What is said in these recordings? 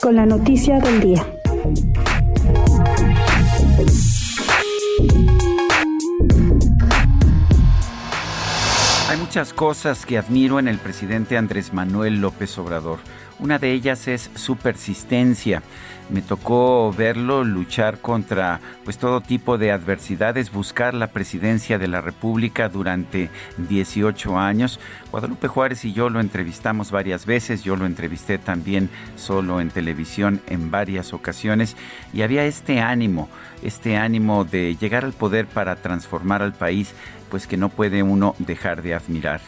con la noticia del día. Hay muchas cosas que admiro en el presidente Andrés Manuel López Obrador. Una de ellas es su persistencia. Me tocó verlo luchar contra pues todo tipo de adversidades, buscar la presidencia de la República durante 18 años. Guadalupe Juárez y yo lo entrevistamos varias veces, yo lo entrevisté también solo en televisión en varias ocasiones y había este ánimo, este ánimo de llegar al poder para transformar al país, pues que no puede uno dejar de admirar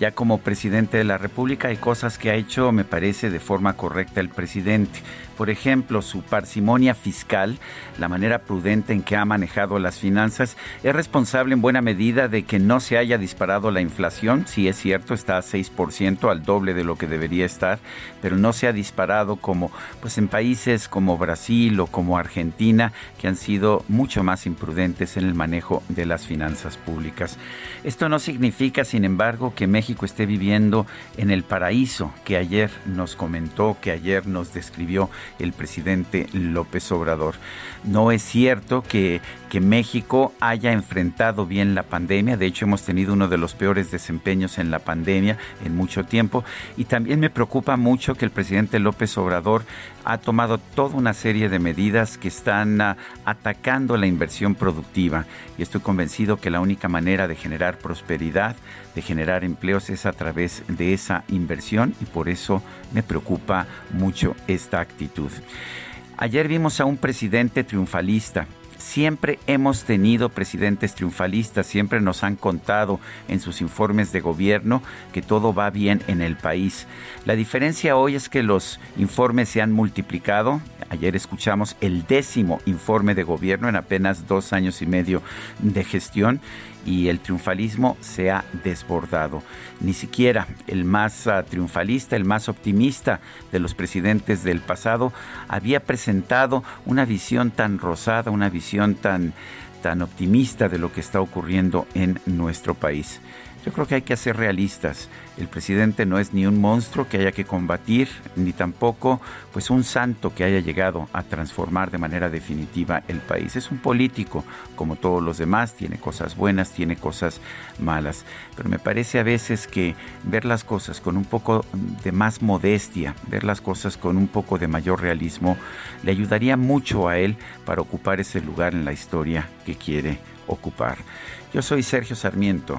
ya como presidente de la República hay cosas que ha hecho, me parece, de forma correcta el presidente. Por ejemplo, su parsimonia fiscal, la manera prudente en que ha manejado las finanzas, es responsable en buena medida de que no se haya disparado la inflación. Sí es cierto, está a 6%, al doble de lo que debería estar, pero no se ha disparado como pues en países como Brasil o como Argentina, que han sido mucho más imprudentes en el manejo de las finanzas públicas. Esto no significa, sin embargo, que México esté viviendo en el paraíso que ayer nos comentó, que ayer nos describió el presidente López Obrador. No es cierto que, que México haya enfrentado bien la pandemia, de hecho hemos tenido uno de los peores desempeños en la pandemia en mucho tiempo. Y también me preocupa mucho que el presidente López Obrador ha tomado toda una serie de medidas que están uh, atacando la inversión productiva. Y estoy convencido que la única manera de generar prosperidad, de generar empleos es a través de esa inversión. Y por eso me preocupa mucho esta actitud. Ayer vimos a un presidente triunfalista Siempre hemos tenido presidentes triunfalistas, siempre nos han contado en sus informes de gobierno que todo va bien en el país. La diferencia hoy es que los informes se han multiplicado. Ayer escuchamos el décimo informe de gobierno en apenas dos años y medio de gestión y el triunfalismo se ha desbordado. Ni siquiera el más uh, triunfalista, el más optimista de los presidentes del pasado había presentado una visión tan rosada, una tan, tan optimista de lo que está ocurriendo en nuestro país. Yo creo que hay que ser realistas. El presidente no es ni un monstruo que haya que combatir, ni tampoco pues un santo que haya llegado a transformar de manera definitiva el país. Es un político, como todos los demás, tiene cosas buenas, tiene cosas malas. Pero me parece a veces que ver las cosas con un poco de más modestia, ver las cosas con un poco de mayor realismo, le ayudaría mucho a él para ocupar ese lugar en la historia que quiere ocupar. Yo soy Sergio Sarmiento